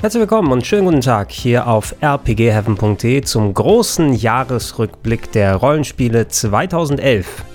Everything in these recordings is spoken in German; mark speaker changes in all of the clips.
Speaker 1: Herzlich willkommen und schönen guten Tag hier auf rpgheaven.de zum großen Jahresrückblick der Rollenspiele 2011.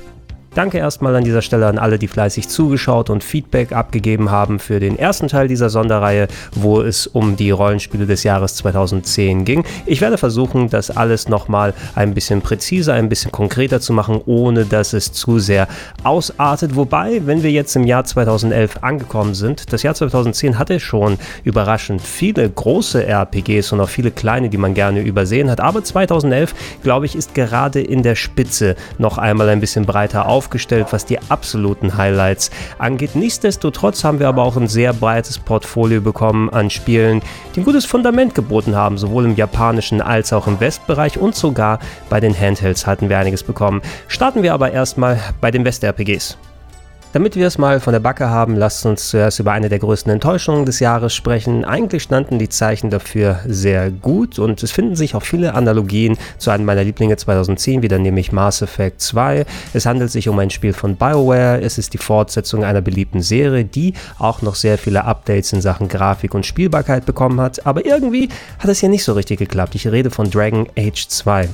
Speaker 1: Danke erstmal an dieser Stelle an alle, die fleißig zugeschaut und Feedback abgegeben haben für den ersten Teil dieser Sonderreihe, wo es um die Rollenspiele des Jahres 2010 ging. Ich werde versuchen, das alles nochmal ein bisschen präziser, ein bisschen konkreter zu machen, ohne dass es zu sehr ausartet. Wobei, wenn wir jetzt im Jahr 2011 angekommen sind, das Jahr 2010 hatte schon überraschend viele große RPGs und auch viele kleine, die man gerne übersehen hat. Aber 2011, glaube ich, ist gerade in der Spitze noch einmal ein bisschen breiter auf aufgestellt, was die absoluten Highlights angeht. Nichtsdestotrotz haben wir aber auch ein sehr breites Portfolio bekommen an Spielen, die ein gutes Fundament geboten haben, sowohl im japanischen als auch im Westbereich und sogar bei den Handhelds hatten wir einiges bekommen. Starten wir aber erstmal bei den West-RPGs. Damit wir es mal von der Backe haben, lasst uns zuerst über eine der größten Enttäuschungen des Jahres sprechen. Eigentlich standen die Zeichen dafür sehr gut und es finden sich auch viele Analogien zu einem meiner Lieblinge 2010, wieder nämlich Mass Effect 2. Es handelt sich um ein Spiel von BioWare. Es ist die Fortsetzung einer beliebten Serie, die auch noch sehr viele Updates in Sachen Grafik und Spielbarkeit bekommen hat. Aber irgendwie hat es hier nicht so richtig geklappt. Ich rede von Dragon Age 2.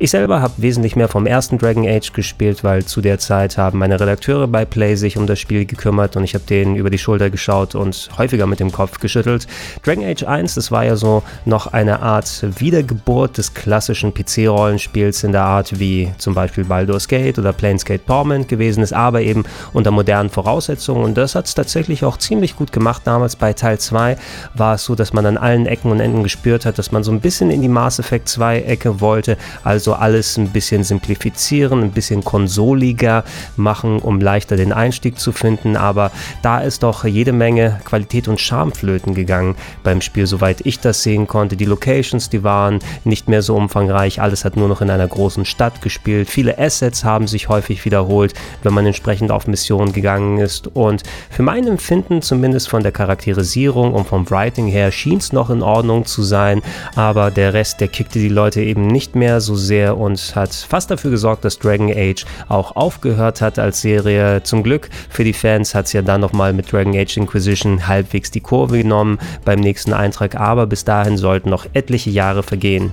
Speaker 1: Ich selber habe wesentlich mehr vom ersten Dragon Age gespielt, weil zu der Zeit haben meine Redakteure bei Play sich um das Spiel gekümmert und ich habe denen über die Schulter geschaut und häufiger mit dem Kopf geschüttelt. Dragon Age 1, das war ja so noch eine Art Wiedergeburt des klassischen PC-Rollenspiels in der Art wie zum Beispiel Baldur's Gate oder Planescape Torment gewesen ist, aber eben unter modernen Voraussetzungen und das hat es tatsächlich auch ziemlich gut gemacht. Damals bei Teil 2 war es so, dass man an allen Ecken und Enden gespürt hat, dass man so ein bisschen in die Mass Effect 2 Ecke wollte, also so alles ein bisschen simplifizieren, ein bisschen konsoliger machen, um leichter den Einstieg zu finden. Aber da ist doch jede Menge Qualität und Charme flöten gegangen beim Spiel, soweit ich das sehen konnte. Die Locations, die waren nicht mehr so umfangreich. Alles hat nur noch in einer großen Stadt gespielt. Viele Assets haben sich häufig wiederholt, wenn man entsprechend auf Missionen gegangen ist. Und für mein Empfinden, zumindest von der Charakterisierung und vom Writing her, schien es noch in Ordnung zu sein. Aber der Rest, der kickte die Leute eben nicht mehr so sehr Serie und hat fast dafür gesorgt, dass Dragon Age auch aufgehört hat als Serie. Zum Glück für die Fans hat es ja dann nochmal mit Dragon Age Inquisition halbwegs die Kurve genommen beim nächsten Eintrag, aber bis dahin sollten noch etliche Jahre vergehen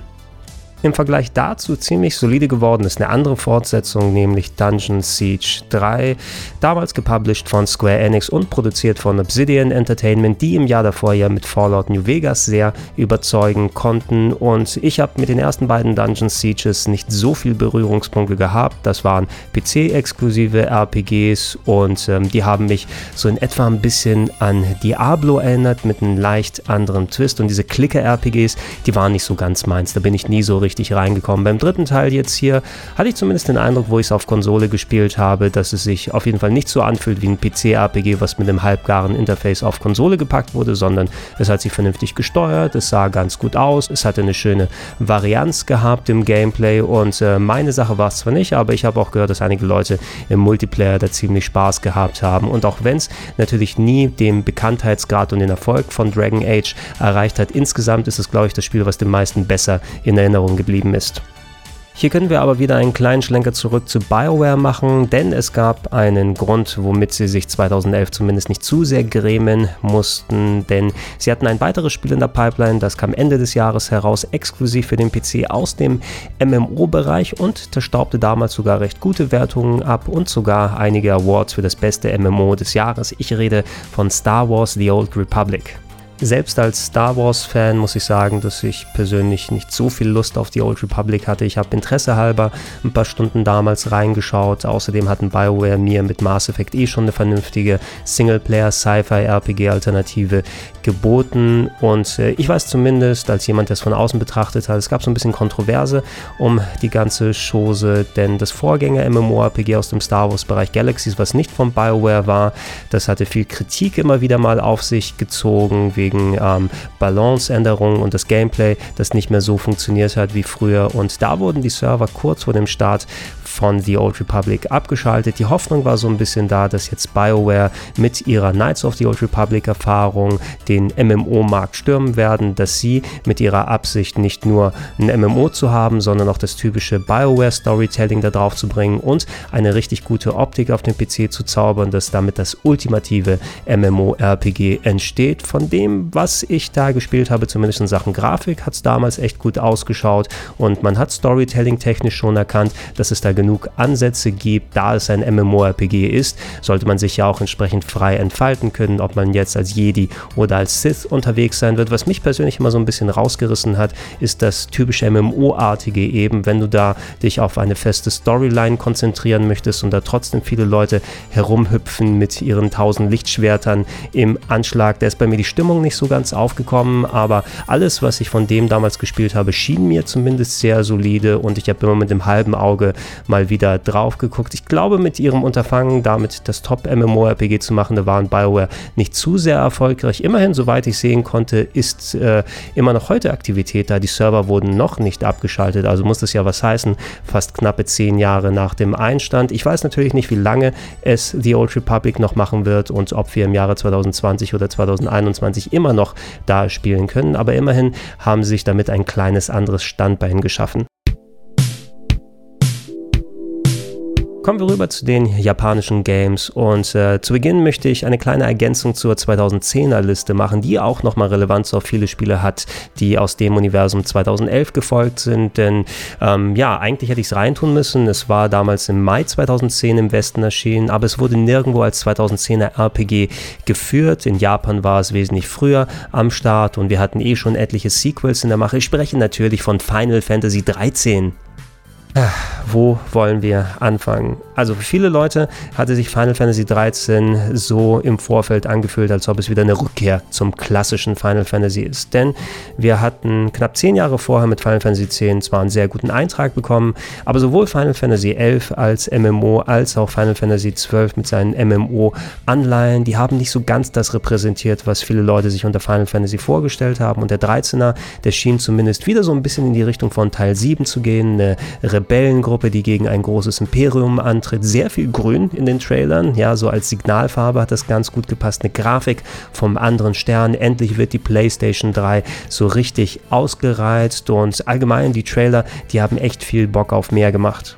Speaker 1: im Vergleich dazu ziemlich solide geworden ist eine andere Fortsetzung, nämlich Dungeon Siege 3, damals gepublished von Square Enix und produziert von Obsidian Entertainment, die im Jahr davor ja mit Fallout New Vegas sehr überzeugen konnten. Und ich habe mit den ersten beiden Dungeon Sieges nicht so viel Berührungspunkte gehabt, das waren PC-exklusive RPGs und ähm, die haben mich so in etwa ein bisschen an Diablo erinnert mit einem leicht anderen Twist. Und diese Clicker-RPGs, die waren nicht so ganz meins, da bin ich nie so richtig reingekommen. Beim dritten Teil jetzt hier hatte ich zumindest den Eindruck, wo ich es auf Konsole gespielt habe, dass es sich auf jeden Fall nicht so anfühlt wie ein PC-RPG, was mit einem halbgaren Interface auf Konsole gepackt wurde, sondern es hat sich vernünftig gesteuert, es sah ganz gut aus, es hatte eine schöne Varianz gehabt im Gameplay und äh, meine Sache war es zwar nicht, aber ich habe auch gehört, dass einige Leute im Multiplayer da ziemlich Spaß gehabt haben und auch wenn es natürlich nie den Bekanntheitsgrad und den Erfolg von Dragon Age erreicht hat, insgesamt ist es glaube ich das Spiel, was den meisten besser in Erinnerung geblieben ist. Hier können wir aber wieder einen kleinen Schlenker zurück zu BioWare machen, denn es gab einen Grund, womit sie sich 2011 zumindest nicht zu sehr grämen mussten, denn sie hatten ein weiteres Spiel in der Pipeline, das kam Ende des Jahres heraus, exklusiv für den PC aus dem MMO-Bereich und das staubte damals sogar recht gute Wertungen ab und sogar einige Awards für das beste MMO des Jahres. Ich rede von Star Wars The Old Republic. Selbst als Star Wars-Fan muss ich sagen, dass ich persönlich nicht so viel Lust auf die Old Republic hatte. Ich habe Interesse halber ein paar Stunden damals reingeschaut. Außerdem hatten BioWare mir mit Mass Effect eh schon eine vernünftige Singleplayer-Sci-Fi-RPG-Alternative geboten. Und äh, ich weiß zumindest, als jemand, der es von außen betrachtet hat, es gab so ein bisschen Kontroverse um die ganze Chose, denn das Vorgänger-MMORPG aus dem Star Wars-Bereich Galaxies, was nicht von BioWare war, das hatte viel Kritik immer wieder mal auf sich gezogen. Wie wegen ähm, Balanceänderungen und das Gameplay, das nicht mehr so funktioniert hat wie früher. Und da wurden die Server kurz vor dem Start von The Old Republic abgeschaltet. Die Hoffnung war so ein bisschen da, dass jetzt BioWare mit ihrer Knights of the Old Republic Erfahrung den MMO-Markt stürmen werden, dass sie mit ihrer Absicht nicht nur ein MMO zu haben, sondern auch das typische BioWare Storytelling da drauf zu bringen und eine richtig gute Optik auf dem PC zu zaubern, dass damit das ultimative MMO-RPG entsteht, von dem was ich da gespielt habe, zumindest in Sachen Grafik, hat es damals echt gut ausgeschaut und man hat Storytelling technisch schon erkannt, dass es da genug Ansätze gibt, da es ein MMORPG ist, sollte man sich ja auch entsprechend frei entfalten können, ob man jetzt als Jedi oder als Sith unterwegs sein wird. Was mich persönlich immer so ein bisschen rausgerissen hat, ist das typische MMO-artige eben, wenn du da dich auf eine feste Storyline konzentrieren möchtest und da trotzdem viele Leute herumhüpfen mit ihren tausend Lichtschwertern im Anschlag. Da ist bei mir die Stimmung nicht so ganz aufgekommen, aber alles, was ich von dem damals gespielt habe, schien mir zumindest sehr solide und ich habe immer mit dem halben Auge mal wieder drauf geguckt. Ich glaube, mit ihrem Unterfangen, damit das Top-MMORPG zu machen, da waren BioWare nicht zu sehr erfolgreich. Immerhin, soweit ich sehen konnte, ist äh, immer noch heute Aktivität da. Die Server wurden noch nicht abgeschaltet, also muss das ja was heißen, fast knappe zehn Jahre nach dem Einstand. Ich weiß natürlich nicht, wie lange es The Old Republic noch machen wird und ob wir im Jahre 2020 oder 2021 immer noch da spielen können, aber immerhin haben sie sich damit ein kleines anderes Standbein geschaffen. Kommen wir rüber zu den japanischen Games. Und äh, zu Beginn möchte ich eine kleine Ergänzung zur 2010er Liste machen, die auch nochmal Relevanz auf viele Spiele hat, die aus dem Universum 2011 gefolgt sind, denn ähm, ja, eigentlich hätte ich es reintun müssen, es war damals im Mai 2010 im Westen erschienen, aber es wurde nirgendwo als 2010er RPG geführt, in Japan war es wesentlich früher am Start und wir hatten eh schon etliche Sequels in der Mache, ich spreche natürlich von Final Fantasy 13. Wo wollen wir anfangen? Also für viele Leute hatte sich Final Fantasy 13 so im Vorfeld angefühlt, als ob es wieder eine Rückkehr zum klassischen Final Fantasy ist. Denn wir hatten knapp zehn Jahre vorher mit Final Fantasy 10 zwar einen sehr guten Eintrag bekommen, aber sowohl Final Fantasy 11 als MMO als auch Final Fantasy 12 mit seinen MMO-Anleihen, die haben nicht so ganz das repräsentiert, was viele Leute sich unter Final Fantasy vorgestellt haben. Und der 13er, der schien zumindest wieder so ein bisschen in die Richtung von Teil 7 zu gehen, eine Rebellengruppe, die gegen ein großes Imperium antritt. Sehr viel Grün in den Trailern, ja, so als Signalfarbe hat das ganz gut gepasst. Eine Grafik vom anderen Stern. Endlich wird die PlayStation 3 so richtig ausgereizt und allgemein die Trailer, die haben echt viel Bock auf mehr gemacht.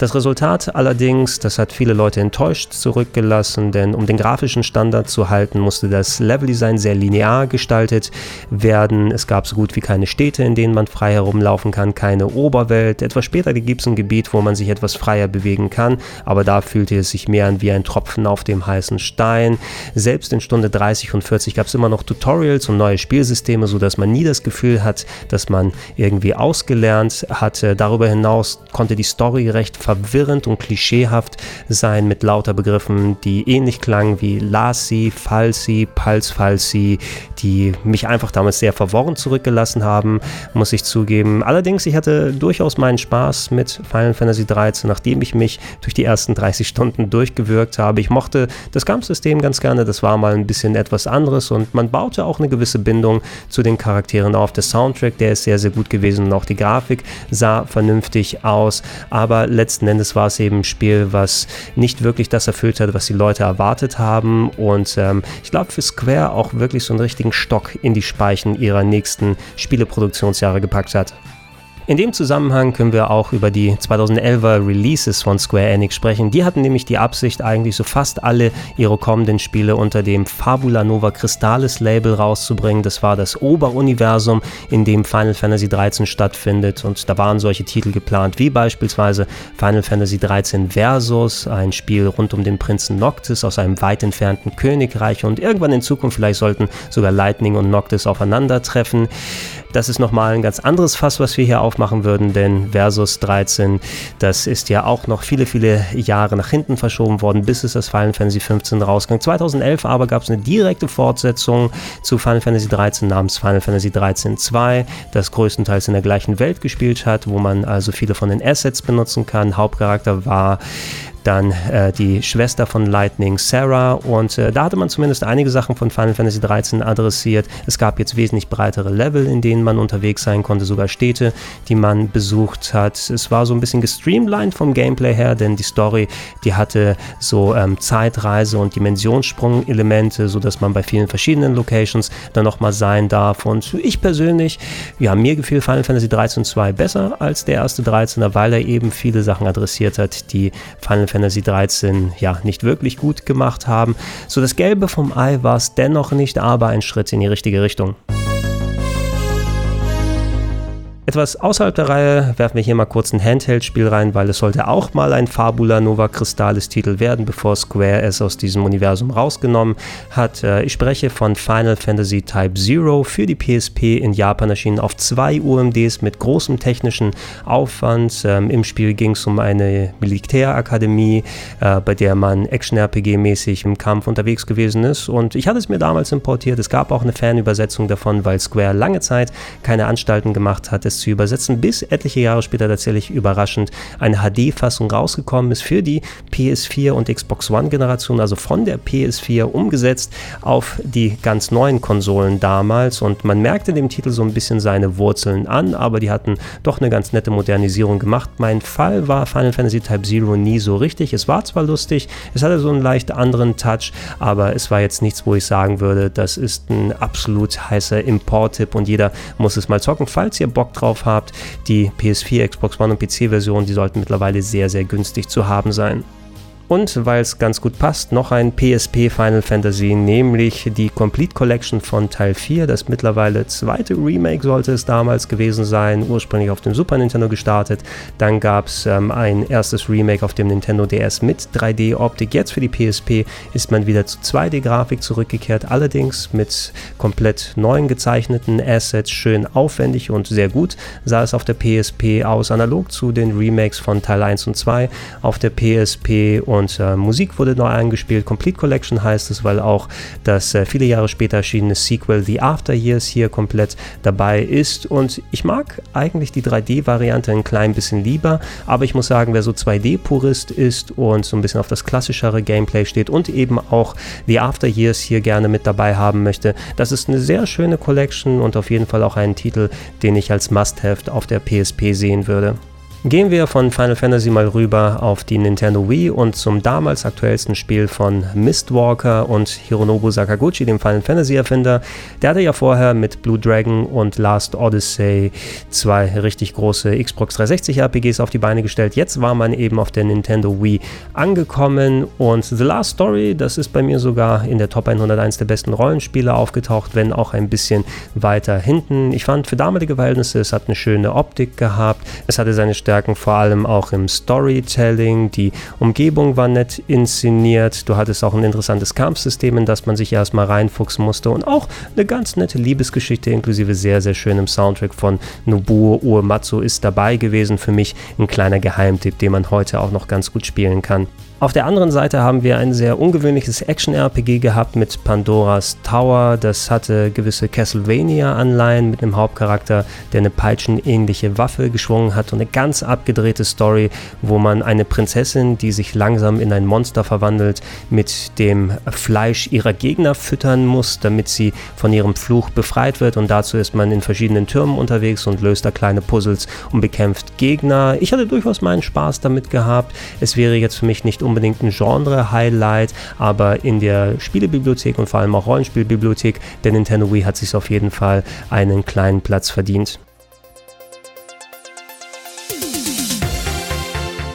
Speaker 1: Das Resultat allerdings, das hat viele Leute enttäuscht zurückgelassen, denn um den grafischen Standard zu halten, musste das Leveldesign sehr linear gestaltet werden. Es gab so gut wie keine Städte, in denen man frei herumlaufen kann, keine Oberwelt. Etwas später gibt es ein Gebiet, wo man sich etwas freier bewegen kann, aber da fühlte es sich mehr an wie ein Tropfen auf dem heißen Stein. Selbst in Stunde 30 und 40 gab es immer noch Tutorials und neue Spielsysteme, sodass man nie das Gefühl hat, dass man irgendwie ausgelernt hatte. Darüber hinaus konnte die Story recht verwirrend und klischeehaft sein mit lauter Begriffen, die ähnlich klangen wie Lasi, Falsi, Palsfalsi, die mich einfach damals sehr verworren zurückgelassen haben, muss ich zugeben. Allerdings, ich hatte durchaus meinen Spaß mit Final Fantasy 13, nachdem ich mich durch die ersten 30 Stunden durchgewirkt habe. Ich mochte das Kampfsystem ganz gerne, das war mal ein bisschen etwas anderes und man baute auch eine gewisse Bindung zu den Charakteren auf. Der Soundtrack, der ist sehr, sehr gut gewesen und auch die Grafik sah vernünftig aus, aber letztendlich letzten Endes war es eben ein Spiel, was nicht wirklich das erfüllt hat, was die Leute erwartet haben. Und ähm, ich glaube, für Square auch wirklich so einen richtigen Stock in die Speichen ihrer nächsten Spieleproduktionsjahre gepackt hat. In dem Zusammenhang können wir auch über die 2011er Releases von Square Enix sprechen. Die hatten nämlich die Absicht, eigentlich so fast alle ihre kommenden Spiele unter dem Fabula Nova Crystallis Label rauszubringen. Das war das Oberuniversum, in dem Final Fantasy 13 stattfindet. Und da waren solche Titel geplant, wie beispielsweise Final Fantasy 13 Versus, ein Spiel rund um den Prinzen Noctis aus einem weit entfernten Königreich. Und irgendwann in Zukunft vielleicht sollten sogar Lightning und Noctis aufeinandertreffen. Das ist nochmal ein ganz anderes Fass, was wir hier aufmachen würden, denn Versus 13, das ist ja auch noch viele, viele Jahre nach hinten verschoben worden, bis es das Final Fantasy 15 rauskam. 2011 aber gab es eine direkte Fortsetzung zu Final Fantasy 13 namens Final Fantasy 13 2, das größtenteils in der gleichen Welt gespielt hat, wo man also viele von den Assets benutzen kann. Hauptcharakter war dann äh, die Schwester von Lightning, Sarah. Und äh, da hatte man zumindest einige Sachen von Final Fantasy 13 adressiert. Es gab jetzt wesentlich breitere Level, in denen man unterwegs sein konnte, sogar Städte, die man besucht hat. Es war so ein bisschen gestreamlined vom Gameplay her, denn die Story, die hatte so ähm, Zeitreise- und Dimensionssprung-Elemente, sodass man bei vielen verschiedenen Locations dann nochmal sein darf. Und ich persönlich, ja, mir gefiel Final Fantasy 13 2 besser als der erste 13er, weil er eben viele Sachen adressiert hat, die Final Fantasy 13 ja nicht wirklich gut gemacht haben. So das Gelbe vom Ei war es dennoch nicht, aber ein Schritt in die richtige Richtung. Etwas außerhalb der Reihe werfen wir hier mal kurz ein Handheld-Spiel rein, weil es sollte auch mal ein Fabula Nova Crystallis-Titel werden, bevor Square es aus diesem Universum rausgenommen hat. Äh, ich spreche von Final Fantasy Type Zero für die PSP in Japan erschienen auf zwei UMDs mit großem technischen Aufwand. Ähm, Im Spiel ging es um eine Militärakademie, äh, bei der man Action-RPG-mäßig im Kampf unterwegs gewesen ist. Und ich hatte es mir damals importiert. Es gab auch eine Fanübersetzung davon, weil Square lange Zeit keine Anstalten gemacht hat, es zu übersetzen, bis etliche Jahre später tatsächlich überraschend eine HD-Fassung rausgekommen ist für die PS4 und Xbox One-Generation, also von der PS4 umgesetzt auf die ganz neuen Konsolen damals. Und man merkte dem Titel so ein bisschen seine Wurzeln an, aber die hatten doch eine ganz nette Modernisierung gemacht. Mein Fall war Final Fantasy Type Zero nie so richtig. Es war zwar lustig, es hatte so einen leicht anderen Touch, aber es war jetzt nichts, wo ich sagen würde, das ist ein absolut heißer Import-Tipp und jeder muss es mal zocken. Falls ihr Bock drauf habt. Die PS4, Xbox One und PC-Version, die sollten mittlerweile sehr, sehr günstig zu haben sein. Und weil es ganz gut passt, noch ein PSP Final Fantasy, nämlich die Complete Collection von Teil 4. Das mittlerweile zweite Remake sollte es damals gewesen sein, ursprünglich auf dem Super Nintendo gestartet. Dann gab es ähm, ein erstes Remake auf dem Nintendo DS mit 3D-Optik. Jetzt für die PSP ist man wieder zu 2D-Grafik zurückgekehrt, allerdings mit komplett neuen gezeichneten Assets, schön aufwendig und sehr gut sah es auf der PSP aus, analog zu den Remakes von Teil 1 und 2 auf der PSP und und äh, Musik wurde neu eingespielt. Complete Collection heißt es, weil auch das äh, viele Jahre später erschienene Sequel The After Years hier komplett dabei ist. Und ich mag eigentlich die 3D-Variante ein klein bisschen lieber, aber ich muss sagen, wer so 2D-Purist ist und so ein bisschen auf das klassischere Gameplay steht und eben auch The After Years hier gerne mit dabei haben möchte, das ist eine sehr schöne Collection und auf jeden Fall auch einen Titel, den ich als Must-Have auf der PSP sehen würde. Gehen wir von Final Fantasy mal rüber auf die Nintendo Wii und zum damals aktuellsten Spiel von Mistwalker und Hironobu Sakaguchi, dem Final Fantasy Erfinder. Der hatte ja vorher mit Blue Dragon und Last Odyssey zwei richtig große Xbox 360 RPGs auf die Beine gestellt. Jetzt war man eben auf der Nintendo Wii angekommen und The Last Story, das ist bei mir sogar in der Top 101 der besten Rollenspiele aufgetaucht, wenn auch ein bisschen weiter hinten. Ich fand für damalige Verhältnisse, es hat eine schöne Optik gehabt, es hatte seine Stärken Stärken, vor allem auch im Storytelling. Die Umgebung war nett inszeniert. Du hattest auch ein interessantes Kampfsystem, in das man sich erstmal reinfuchsen musste und auch eine ganz nette Liebesgeschichte inklusive sehr, sehr schönem Soundtrack von Nobuo Uematsu ist dabei gewesen. Für mich ein kleiner Geheimtipp, den man heute auch noch ganz gut spielen kann. Auf der anderen Seite haben wir ein sehr ungewöhnliches Action-RPG gehabt mit Pandoras Tower. Das hatte gewisse Castlevania-Anleihen mit einem Hauptcharakter, der eine peitschenähnliche Waffe geschwungen hat und eine ganz abgedrehte Story, wo man eine Prinzessin, die sich langsam in ein Monster verwandelt, mit dem Fleisch ihrer Gegner füttern muss, damit sie von ihrem Fluch befreit wird. Und dazu ist man in verschiedenen Türmen unterwegs und löst da kleine Puzzles und bekämpft Gegner. Ich hatte durchaus meinen Spaß damit gehabt. Es wäre jetzt für mich nicht unbedingt ein Genre-Highlight, aber in der Spielebibliothek und vor allem auch Rollenspielbibliothek der Nintendo Wii hat sich auf jeden Fall einen kleinen Platz verdient.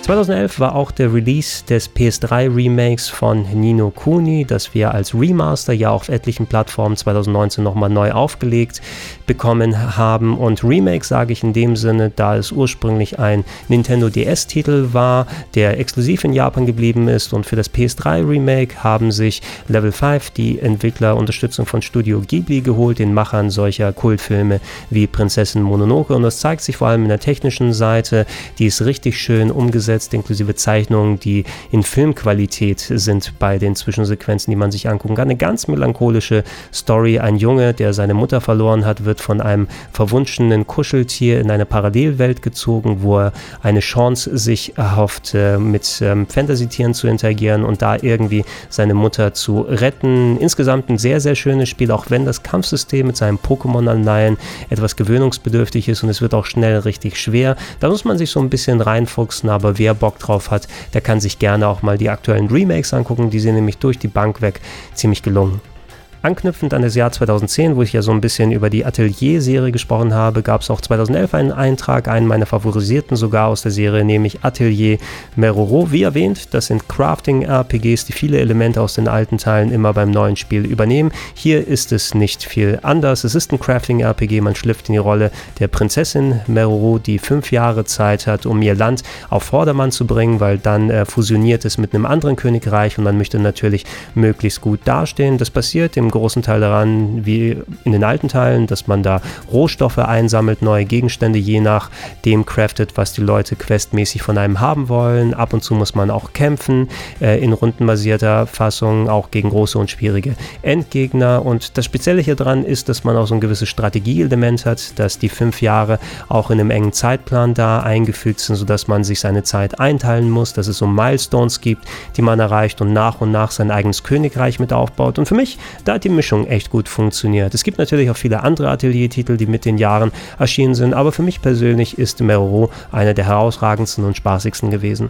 Speaker 1: 2011 war auch der Release des PS3 Remakes von Nino Kuni, das wir als Remaster ja auf etlichen Plattformen 2019 nochmal neu aufgelegt bekommen haben. Und Remake sage ich in dem Sinne, da es ursprünglich ein Nintendo DS-Titel war, der exklusiv in Japan geblieben ist. Und für das PS3 Remake haben sich Level 5 die Entwicklerunterstützung von Studio Ghibli geholt, den Machern solcher Kultfilme wie Prinzessin Mononoke. Und das zeigt sich vor allem in der technischen Seite, die ist richtig schön umgesetzt umgesetzt, inklusive Zeichnungen, die in Filmqualität sind bei den Zwischensequenzen, die man sich angucken kann. Eine ganz melancholische Story. Ein Junge, der seine Mutter verloren hat, wird von einem verwunschenen Kuscheltier in eine Parallelwelt gezogen, wo er eine Chance sich erhofft, äh, mit ähm, Fantasy-Tieren zu interagieren und da irgendwie seine Mutter zu retten. Insgesamt ein sehr, sehr schönes Spiel, auch wenn das Kampfsystem mit seinem Pokémon-Anleihen etwas gewöhnungsbedürftig ist und es wird auch schnell richtig schwer. Da muss man sich so ein bisschen reinfuchsen, aber wir wer Bock drauf hat, der kann sich gerne auch mal die aktuellen Remakes angucken. Die sind nämlich durch die Bank weg ziemlich gelungen. Anknüpfend an das Jahr 2010, wo ich ja so ein bisschen über die Atelier-Serie gesprochen habe, gab es auch 2011 einen Eintrag, einen meiner favorisierten sogar aus der Serie, nämlich Atelier Meroro. Wie erwähnt, das sind Crafting-RPGs, die viele Elemente aus den alten Teilen immer beim neuen Spiel übernehmen. Hier ist es nicht viel anders. Es ist ein Crafting-RPG, man schlüpft in die Rolle der Prinzessin Meroro, die fünf Jahre Zeit hat, um ihr Land auf Vordermann zu bringen, weil dann äh, fusioniert es mit einem anderen Königreich und man möchte natürlich möglichst gut dastehen. Das passiert im großen Teil daran, wie in den alten Teilen, dass man da Rohstoffe einsammelt, neue Gegenstände je nach dem craftet, was die Leute questmäßig von einem haben wollen. Ab und zu muss man auch kämpfen, äh, in rundenbasierter Fassung, auch gegen große und schwierige Endgegner. Und das Spezielle hier dran ist, dass man auch so ein gewisses Strategieelement hat, dass die fünf Jahre auch in einem engen Zeitplan da eingefügt sind, sodass man sich seine Zeit einteilen muss, dass es so Milestones gibt, die man erreicht und nach und nach sein eigenes Königreich mit aufbaut. Und für mich, da hat die Mischung echt gut funktioniert. Es gibt natürlich auch viele andere Atelier-Titel, die mit den Jahren erschienen sind, aber für mich persönlich ist Meroro einer der herausragendsten und spaßigsten gewesen.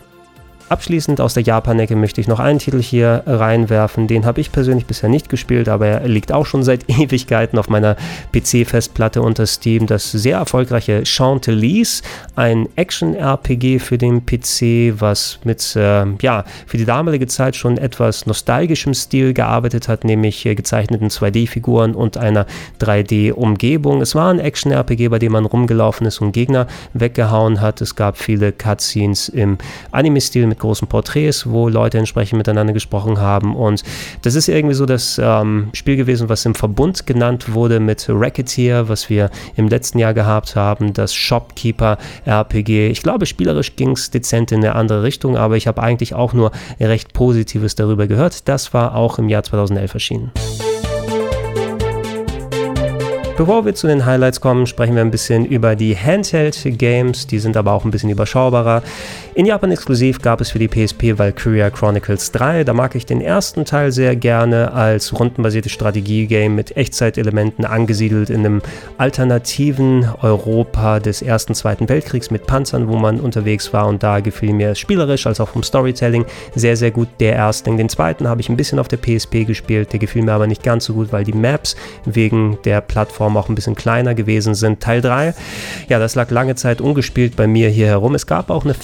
Speaker 1: Abschließend aus der Japan-Ecke möchte ich noch einen Titel hier reinwerfen. Den habe ich persönlich bisher nicht gespielt, aber er liegt auch schon seit Ewigkeiten auf meiner PC-Festplatte unter Steam. Das sehr erfolgreiche Chantilly's, ein Action-RPG für den PC, was mit, äh, ja, für die damalige Zeit schon etwas nostalgischem Stil gearbeitet hat, nämlich äh, gezeichneten 2D-Figuren und einer 3D-Umgebung. Es war ein Action-RPG, bei dem man rumgelaufen ist und Gegner weggehauen hat. Es gab viele Cutscenes im Anime-Stil mit mit großen Porträts, wo Leute entsprechend miteinander gesprochen haben. Und das ist irgendwie so das ähm, Spiel gewesen, was im Verbund genannt wurde mit Racketeer, was wir im letzten Jahr gehabt haben, das Shopkeeper RPG. Ich glaube, spielerisch ging es dezent in eine andere Richtung, aber ich habe eigentlich auch nur recht Positives darüber gehört. Das war auch im Jahr 2011 erschienen. Bevor wir zu den Highlights kommen, sprechen wir ein bisschen über die Handheld-Games. Die sind aber auch ein bisschen überschaubarer. In Japan exklusiv gab es für die PSP Valkyria Chronicles 3. Da mag ich den ersten Teil sehr gerne als rundenbasiertes Strategie-Game mit Echtzeitelementen angesiedelt in einem alternativen Europa des Ersten, Zweiten Weltkriegs mit Panzern, wo man unterwegs war. Und da gefiel mir spielerisch als auch vom Storytelling sehr, sehr gut der Erstling. Den zweiten habe ich ein bisschen auf der PSP gespielt. Der gefiel mir aber nicht ganz so gut, weil die Maps wegen der Plattform auch ein bisschen kleiner gewesen sind. Teil 3, ja, das lag lange Zeit ungespielt bei mir hier herum. Es gab auch eine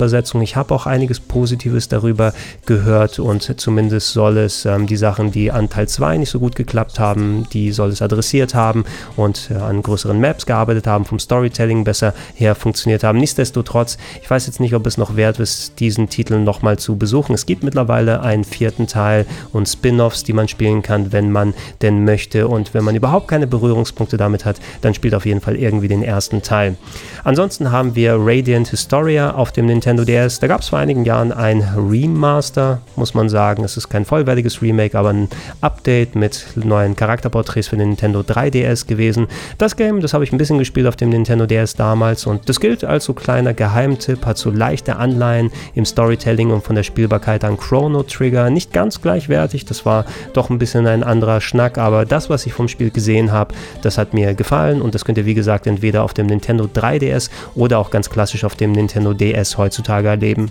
Speaker 1: Fanübersetzung. Ich habe auch einiges Positives darüber gehört und zumindest soll es ähm, die Sachen, die an Teil 2 nicht so gut geklappt haben, die soll es adressiert haben und äh, an größeren Maps gearbeitet haben, vom Storytelling besser her funktioniert haben. Nichtsdestotrotz, ich weiß jetzt nicht, ob es noch wert ist, diesen Titel nochmal zu besuchen. Es gibt mittlerweile einen vierten Teil und Spin-offs, die man spielen kann, wenn man denn möchte und wenn man überhaupt keine Berührungs Berührungspunkte damit hat, dann spielt auf jeden Fall irgendwie den ersten Teil. Ansonsten haben wir Radiant Historia auf dem Nintendo DS. Da gab es vor einigen Jahren ein Remaster, muss man sagen. Es ist kein vollwertiges Remake, aber ein Update mit neuen Charakterporträts für den Nintendo 3DS gewesen. Das Game, das habe ich ein bisschen gespielt auf dem Nintendo DS damals und das gilt als so kleiner Geheimtipp, hat so leichte Anleihen im Storytelling und von der Spielbarkeit an Chrono Trigger. Nicht ganz gleichwertig, das war doch ein bisschen ein anderer Schnack, aber das, was ich vom Spiel gesehen habe, das hat mir gefallen und das könnt ihr wie gesagt entweder auf dem Nintendo 3DS oder auch ganz klassisch auf dem Nintendo DS heutzutage erleben.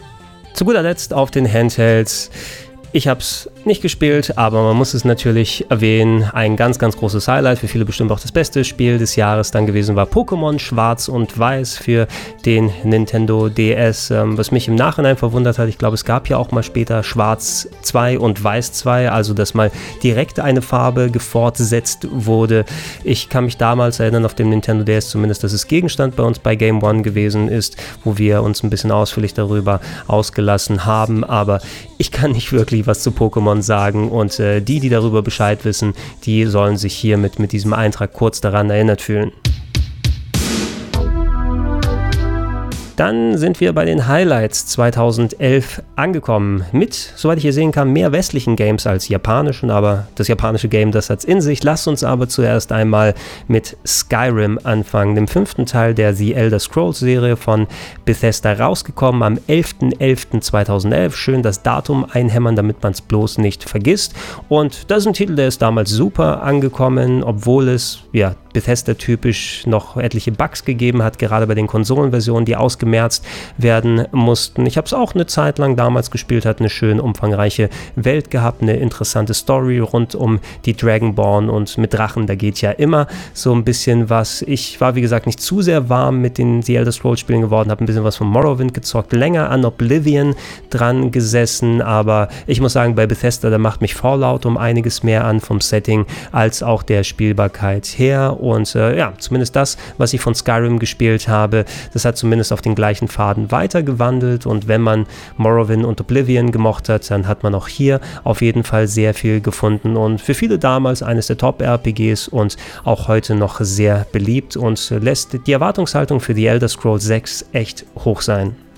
Speaker 1: Zu guter Letzt auf den Handhelds ich habe es nicht gespielt, aber man muss es natürlich erwähnen. Ein ganz, ganz großes Highlight, für viele bestimmt auch das beste Spiel des Jahres dann gewesen war Pokémon Schwarz und Weiß für den Nintendo DS. Ähm, was mich im Nachhinein verwundert hat, ich glaube, es gab ja auch mal später Schwarz 2 und Weiß 2, also dass mal direkt eine Farbe gefortsetzt wurde. Ich kann mich damals erinnern, auf dem Nintendo DS zumindest, dass es Gegenstand bei uns bei Game One gewesen ist, wo wir uns ein bisschen ausführlich darüber ausgelassen haben, aber ich kann nicht wirklich irgendwie was zu Pokémon sagen und äh, die, die darüber Bescheid wissen, die sollen sich hiermit mit diesem Eintrag kurz daran erinnert fühlen. Dann sind wir bei den Highlights 2011 angekommen. Mit, soweit ich hier sehen kann, mehr westlichen Games als japanischen, aber das japanische Game, das hat es in sich. Lasst uns aber zuerst einmal mit Skyrim anfangen, dem fünften Teil der The Elder Scrolls Serie von Bethesda rausgekommen am 11.11.2011. Schön das Datum einhämmern, damit man es bloß nicht vergisst. Und das ist ein Titel, der ist damals super angekommen, obwohl es ja Bethesda-typisch noch etliche Bugs gegeben hat, gerade bei den Konsolenversionen, die ausgemerzt werden mussten. Ich habe es auch eine Zeit lang damals gespielt, hat eine schön umfangreiche Welt gehabt, eine interessante Story rund um die Dragonborn und mit Drachen, da geht ja immer so ein bisschen was. Ich war, wie gesagt, nicht zu sehr warm mit den The Elder Scrolls Spielen geworden, habe ein bisschen was von Morrowind gezockt, länger an Oblivion dran gesessen, aber ich muss sagen, bei Bethesda, da macht mich Fallout um einiges mehr an vom Setting als auch der Spielbarkeit her und äh, ja, zumindest das, was ich von Skyrim gespielt habe, das hat zumindest auf den gleichen Faden weitergewandelt und wenn man Morrowind und Oblivion gemocht hat, dann hat man auch hier auf jeden Fall sehr viel gefunden und für viele damals eines der Top-RPGs und auch heute noch sehr beliebt und lässt die Erwartungshaltung für die Elder Scrolls 6 echt hoch sein.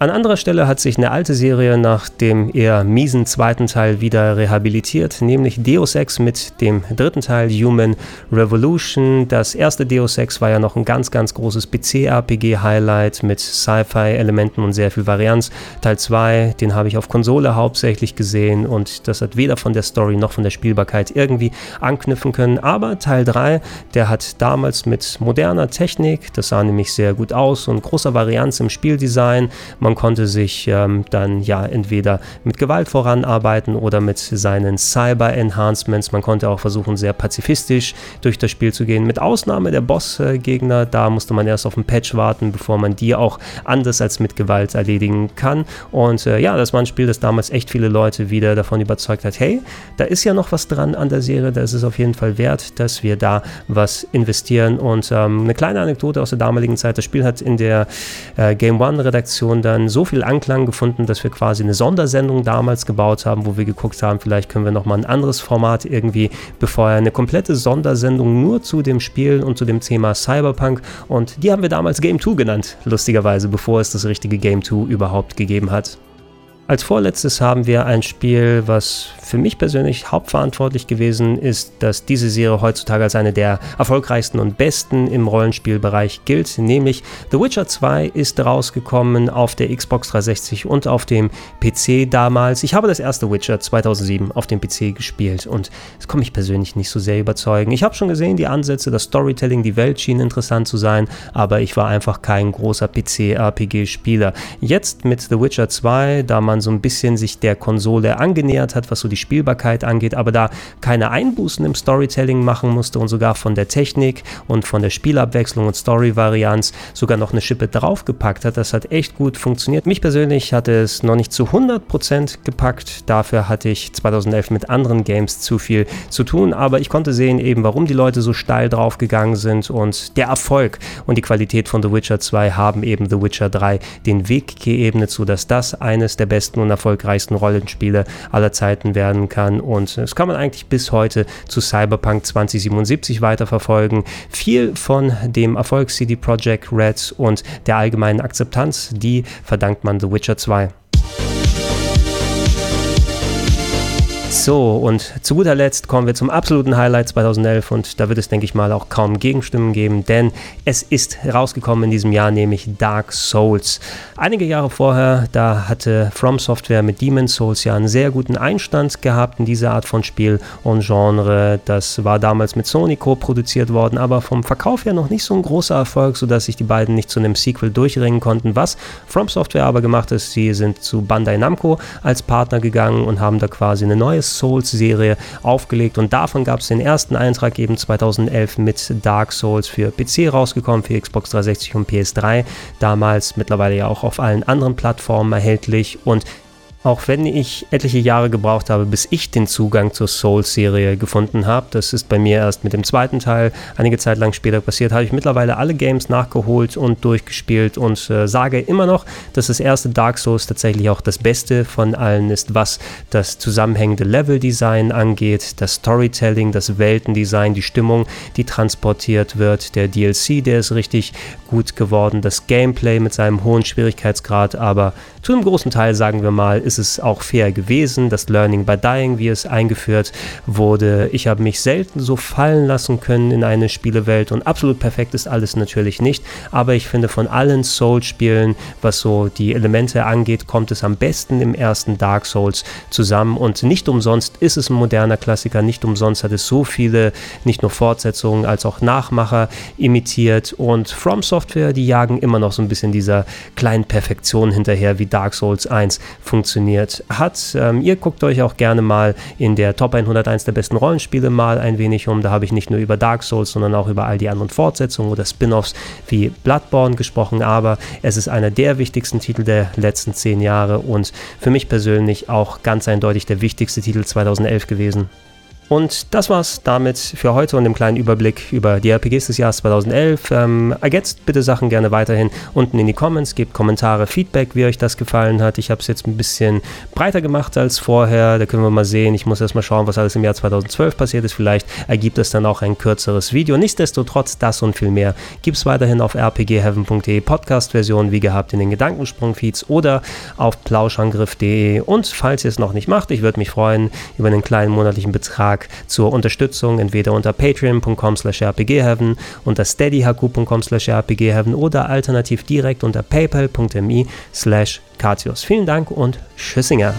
Speaker 1: An anderer Stelle hat sich eine alte Serie nach dem eher miesen zweiten Teil wieder rehabilitiert, nämlich Deus Ex mit dem dritten Teil Human Revolution. Das erste Deus Ex war ja noch ein ganz, ganz großes PC-RPG-Highlight mit Sci-Fi-Elementen und sehr viel Varianz. Teil 2, den habe ich auf Konsole hauptsächlich gesehen und das hat weder von der Story noch von der Spielbarkeit irgendwie anknüpfen können. Aber Teil 3, der hat damals mit moderner Technik, das sah nämlich sehr gut aus und großer Varianz im Spieldesign, man konnte sich ähm, dann ja entweder mit Gewalt voranarbeiten oder mit seinen Cyber-Enhancements. Man konnte auch versuchen, sehr pazifistisch durch das Spiel zu gehen. Mit Ausnahme der Bossgegner, da musste man erst auf einen Patch warten, bevor man die auch anders als mit Gewalt erledigen kann. Und äh, ja, das war ein Spiel, das damals echt viele Leute wieder davon überzeugt hat, hey, da ist ja noch was dran an der Serie, da ist es auf jeden Fall wert, dass wir da was investieren. Und ähm, eine kleine Anekdote aus der damaligen Zeit, das Spiel hat in der äh, Game One-Redaktion dann dann so viel Anklang gefunden, dass wir quasi eine Sondersendung damals gebaut haben, wo wir geguckt haben, vielleicht können wir nochmal ein anderes Format irgendwie befeuern. Eine komplette Sondersendung nur zu dem Spiel und zu dem Thema Cyberpunk. Und die haben wir damals Game 2 genannt, lustigerweise, bevor es das richtige Game 2 überhaupt gegeben hat. Als vorletztes haben wir ein Spiel, was für mich persönlich hauptverantwortlich gewesen ist, dass diese Serie heutzutage als eine der erfolgreichsten und besten im Rollenspielbereich gilt, nämlich The Witcher 2 ist rausgekommen auf der Xbox 360 und auf dem PC damals. Ich habe das erste Witcher 2007 auf dem PC gespielt und es konnte mich persönlich nicht so sehr überzeugen. Ich habe schon gesehen, die Ansätze, das Storytelling, die Welt schien interessant zu sein, aber ich war einfach kein großer PC-RPG-Spieler. Jetzt mit The Witcher 2, da man man so ein bisschen sich der Konsole angenähert hat, was so die Spielbarkeit angeht, aber da keine Einbußen im Storytelling machen musste und sogar von der Technik und von der Spielabwechslung und Story-Varianz sogar noch eine Schippe draufgepackt hat. Das hat echt gut funktioniert. Mich persönlich hatte es noch nicht zu 100% gepackt. Dafür hatte ich 2011 mit anderen Games zu viel zu tun, aber ich konnte sehen eben, warum die Leute so steil draufgegangen sind und der Erfolg und die Qualität von The Witcher 2 haben eben The Witcher 3 den Weg geebnet, sodass das eines der besten besten und erfolgreichsten Rollenspiele aller Zeiten werden kann. Und das kann man eigentlich bis heute zu Cyberpunk 2077 weiterverfolgen. Viel von dem Erfolg CD Projekt Red und der allgemeinen Akzeptanz, die verdankt man The Witcher 2. So, und zu guter Letzt kommen wir zum absoluten Highlight 2011 und da wird es, denke ich mal, auch kaum Gegenstimmen geben, denn es ist rausgekommen in diesem Jahr, nämlich Dark Souls. Einige Jahre vorher, da hatte From Software mit Demon's Souls ja einen sehr guten Einstand gehabt in dieser Art von Spiel und Genre. Das war damals mit Sony co-produziert worden, aber vom Verkauf her noch nicht so ein großer Erfolg, sodass sich die beiden nicht zu einem Sequel durchringen konnten. Was From Software aber gemacht ist, sie sind zu Bandai Namco als Partner gegangen und haben da quasi eine neue Souls-Serie aufgelegt und davon gab es den ersten Eintrag eben 2011 mit Dark Souls für PC rausgekommen, für Xbox 360 und PS3, damals mittlerweile ja auch auf allen anderen Plattformen erhältlich und auch wenn ich etliche Jahre gebraucht habe, bis ich den Zugang zur Souls-Serie gefunden habe, das ist bei mir erst mit dem zweiten Teil. Einige Zeit lang später passiert, habe ich mittlerweile alle Games nachgeholt und durchgespielt und äh, sage immer noch, dass das erste Dark Souls tatsächlich auch das Beste von allen ist, was das zusammenhängende Level-Design angeht, das Storytelling, das Weltendesign, die Stimmung, die transportiert wird, der DLC, der ist richtig gut geworden, das Gameplay mit seinem hohen Schwierigkeitsgrad, aber zu einem großen Teil, sagen wir mal, ist es auch fair gewesen. Das Learning by Dying, wie es eingeführt wurde. Ich habe mich selten so fallen lassen können in eine Spielewelt und absolut perfekt ist alles natürlich nicht. Aber ich finde von allen Souls-Spielen, was so die Elemente angeht, kommt es am besten im ersten Dark Souls zusammen und nicht umsonst ist es ein moderner Klassiker, nicht umsonst hat es so viele, nicht nur Fortsetzungen als auch Nachmacher imitiert und From Software, die jagen immer noch so ein bisschen dieser kleinen Perfektion hinterher, wie Dark Souls 1 funktioniert hat. Ähm, ihr guckt euch auch gerne mal in der Top 101 der besten Rollenspiele mal ein wenig um. Da habe ich nicht nur über Dark Souls, sondern auch über all die anderen Fortsetzungen oder Spin-offs wie Bloodborne gesprochen. Aber es ist einer der wichtigsten Titel der letzten zehn Jahre und für mich persönlich auch ganz eindeutig der wichtigste Titel 2011 gewesen. Und das war's damit für heute und dem kleinen Überblick über die RPGs des Jahres 2011. Ähm, ergänzt bitte Sachen gerne weiterhin unten in die Comments, gebt Kommentare, Feedback, wie euch das gefallen hat. Ich habe es jetzt ein bisschen breiter gemacht als vorher. Da können wir mal sehen. Ich muss erstmal schauen, was alles im Jahr 2012 passiert ist. Vielleicht ergibt es dann auch ein kürzeres Video. Nichtsdestotrotz, das und viel mehr gibt es weiterhin auf rpgheaven.de Podcast-Version, wie gehabt in den Gedankensprung-Feeds oder auf plauschangriff.de. Und falls ihr es noch nicht macht, ich würde mich freuen über einen kleinen monatlichen Betrag Beitrag zur Unterstützung entweder unter patreon.com slash rpgheaven, unter steadyhq.com slash rpgheaven oder alternativ direkt unter paypal.me slash Vielen Dank und Tschüssinger.